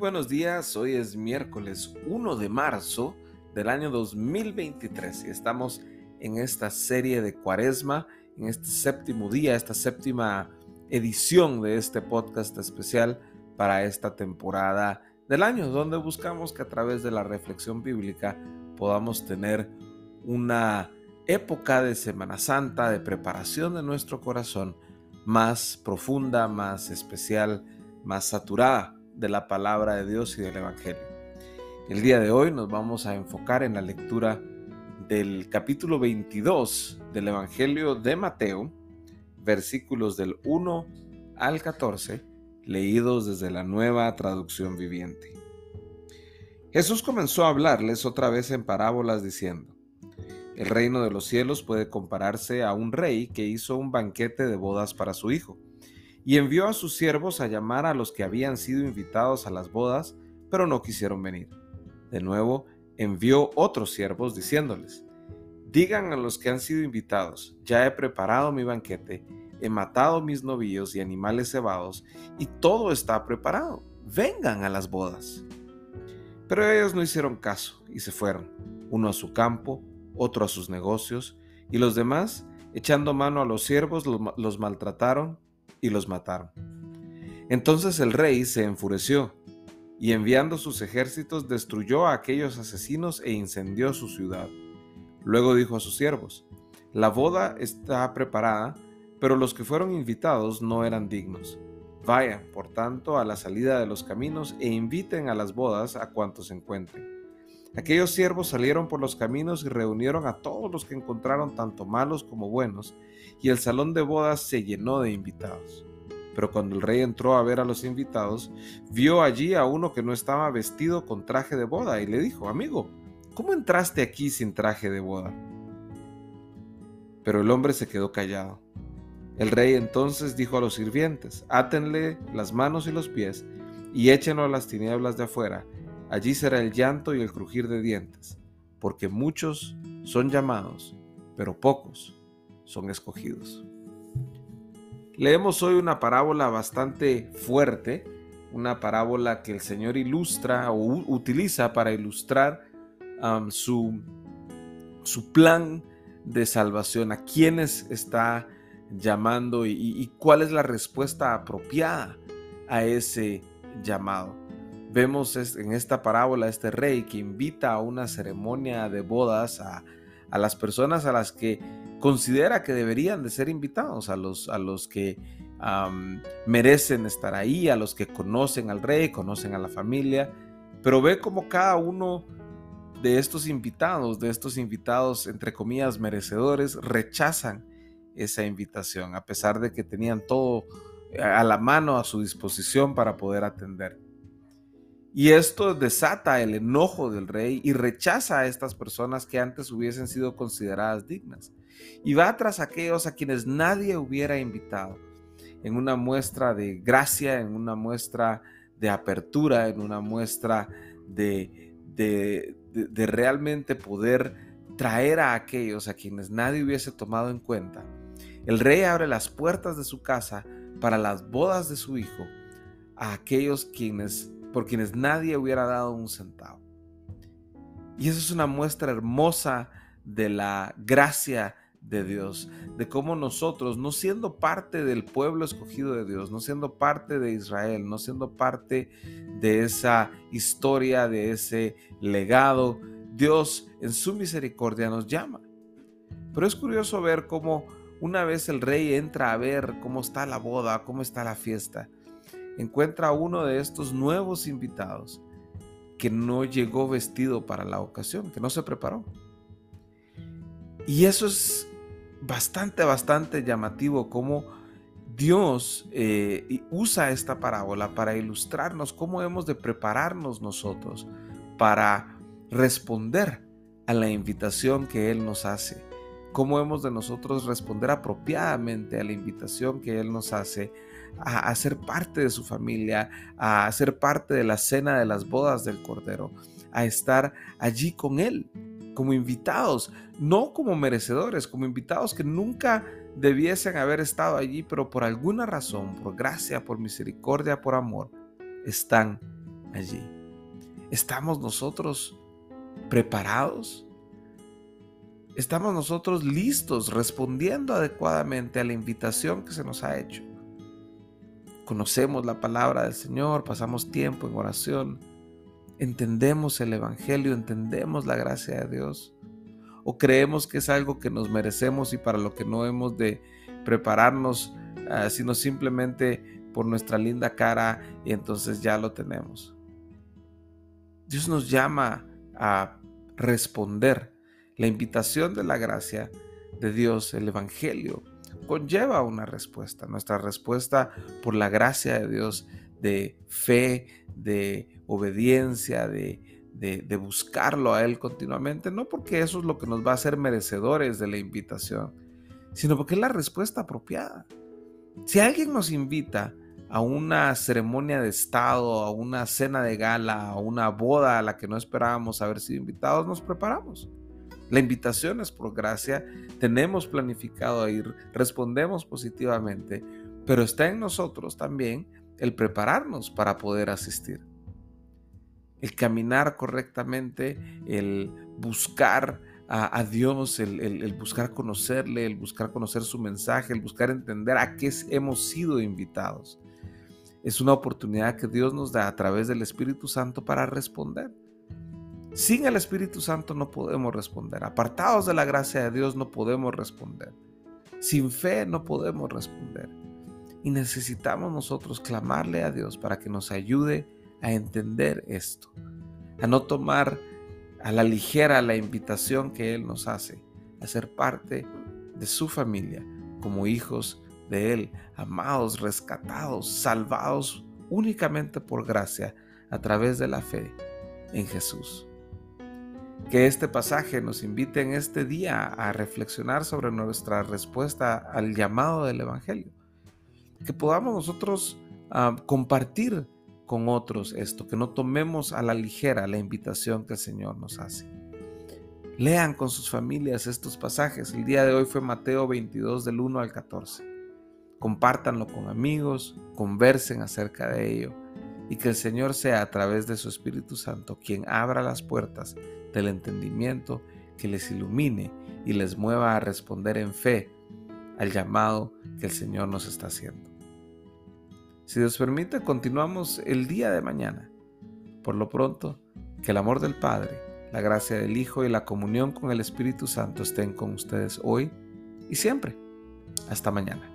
buenos días, hoy es miércoles 1 de marzo del año 2023 y estamos en esta serie de cuaresma, en este séptimo día, esta séptima edición de este podcast especial para esta temporada del año, donde buscamos que a través de la reflexión bíblica podamos tener una época de Semana Santa, de preparación de nuestro corazón más profunda, más especial, más saturada de la palabra de Dios y del Evangelio. El día de hoy nos vamos a enfocar en la lectura del capítulo 22 del Evangelio de Mateo, versículos del 1 al 14, leídos desde la nueva traducción viviente. Jesús comenzó a hablarles otra vez en parábolas diciendo, el reino de los cielos puede compararse a un rey que hizo un banquete de bodas para su hijo y envió a sus siervos a llamar a los que habían sido invitados a las bodas, pero no quisieron venir. De nuevo, envió otros siervos diciéndoles, digan a los que han sido invitados, ya he preparado mi banquete, he matado mis novillos y animales cebados, y todo está preparado, vengan a las bodas. Pero ellos no hicieron caso y se fueron, uno a su campo, otro a sus negocios, y los demás, echando mano a los siervos, los maltrataron y los mataron. Entonces el rey se enfureció y enviando sus ejércitos destruyó a aquellos asesinos e incendió su ciudad. Luego dijo a sus siervos, la boda está preparada, pero los que fueron invitados no eran dignos. Vayan, por tanto, a la salida de los caminos e inviten a las bodas a cuantos encuentren. Aquellos siervos salieron por los caminos y reunieron a todos los que encontraron tanto malos como buenos, y el salón de bodas se llenó de invitados. Pero cuando el rey entró a ver a los invitados, vio allí a uno que no estaba vestido con traje de boda y le dijo, amigo, ¿cómo entraste aquí sin traje de boda? Pero el hombre se quedó callado. El rey entonces dijo a los sirvientes, átenle las manos y los pies y échenlo a las tinieblas de afuera, allí será el llanto y el crujir de dientes, porque muchos son llamados, pero pocos son escogidos. Leemos hoy una parábola bastante fuerte, una parábola que el Señor ilustra o utiliza para ilustrar su, su plan de salvación, a quienes está llamando y, cuál es la respuesta apropiada a ese llamado. Vemos en esta parábola este rey que invita a una ceremonia de bodas a, a las personas a las que considera que deberían de ser invitados, a los, a los que merecen estar ahí, a los que conocen al rey, conocen a la familia, pero ve como cada uno de estos invitados, de estos invitados entre comillas merecedores, rechazan esa invitación, a pesar de que tenían todo a la mano a su disposición para poder atender. Y esto desata el enojo del rey y rechaza a estas personas que antes hubiesen sido consideradas dignas. Y va tras aquellos a quienes nadie hubiera invitado, en una muestra de gracia, en una muestra de apertura, en una muestra de, de, de, realmente poder traer a aquellos a quienes nadie hubiese tomado en cuenta. El rey abre las puertas de su casa para las bodas de su hijo a aquellos quienes por quienes nadie hubiera dado un centavo. Y eso es una muestra hermosa de la gracia de Dios, de cómo nosotros, no siendo parte del pueblo escogido de Dios, no siendo parte de Israel, no siendo parte de esa historia, de ese legado, Dios en su misericordia nos llama. Pero es curioso ver cómo una vez el rey entra a ver cómo está la boda, cómo está la fiesta, encuentra a uno de estos nuevos invitados que no llegó vestido para la ocasión, que no se preparó. Y eso es bastante, bastante llamativo cómo Dios eh, usa esta parábola para ilustrarnos cómo hemos de prepararnos nosotros para responder a la invitación que Él nos hace. Cómo hemos de nosotros responder apropiadamente a la invitación que Él nos hace a, ser parte de su familia, a ser parte de la cena de las bodas del Cordero, a estar allí con Él como invitados, no como merecedores, como invitados que nunca debiesen haber estado allí, pero por alguna razón, por gracia, por misericordia, por amor, están allí. ¿Estamos nosotros preparados? ¿Estamos nosotros listos respondiendo adecuadamente a la invitación que se nos ha hecho? Conocemos la palabra del Señor, pasamos tiempo en oración, entendemos el Evangelio, entendemos la gracia de Dios, o creemos que es algo que nos merecemos y para lo que no hemos de prepararnos, ah, sino simplemente por nuestra linda cara y entonces ya lo tenemos. Dios nos llama a responder. La invitación de la gracia de Dios, el Evangelio, conlleva una respuesta. Nuestra respuesta por la gracia de Dios de fe, de obediencia, de, de, buscarlo a Él continuamente, no porque eso es lo que nos va a hacer merecedores de la invitación, sino porque es la respuesta apropiada. Si alguien nos invita a una ceremonia de Estado, a una cena de gala, a una boda a la que no esperábamos haber sido invitados, nos preparamos. La invitación es por gracia, tenemos planificado ir, respondemos positivamente, pero está en nosotros también el prepararnos para poder asistir. El caminar correctamente, el buscar a, Dios, el, buscar conocerle, el buscar conocer su mensaje, el buscar entender a qué hemos sido invitados. Es una oportunidad que Dios nos da a través del Espíritu Santo para responder. Sin el Espíritu Santo no podemos responder. Apartados de la gracia de Dios no podemos responder. Sin fe no podemos responder. Y necesitamos nosotros clamarle a Dios para que nos ayude a entender esto, a no tomar a la ligera la invitación que Él nos hace a ser parte de su familia como hijos de Él, amados, rescatados, salvados únicamente por gracia a través de la fe en Jesús. Que este pasaje nos invite en este día a reflexionar sobre nuestra respuesta al llamado del Evangelio que podamos nosotros ah, compartir con otros esto, que no tomemos a la ligera la invitación que el Señor nos hace. Lean con sus familias estos pasajes. El día de hoy fue Mateo 22 del 1 al 14. Compártanlo con amigos, conversen acerca de ello y que el Señor sea a través de su Espíritu Santo quien abra las puertas del entendimiento, que les ilumine y les mueva a responder en fe al llamado que el Señor nos está haciendo. Si Dios permite, continuamos el día de mañana. Por lo pronto, que el amor del Padre, la gracia del Hijo y la comunión con el Espíritu Santo estén con ustedes hoy y siempre. Hasta mañana.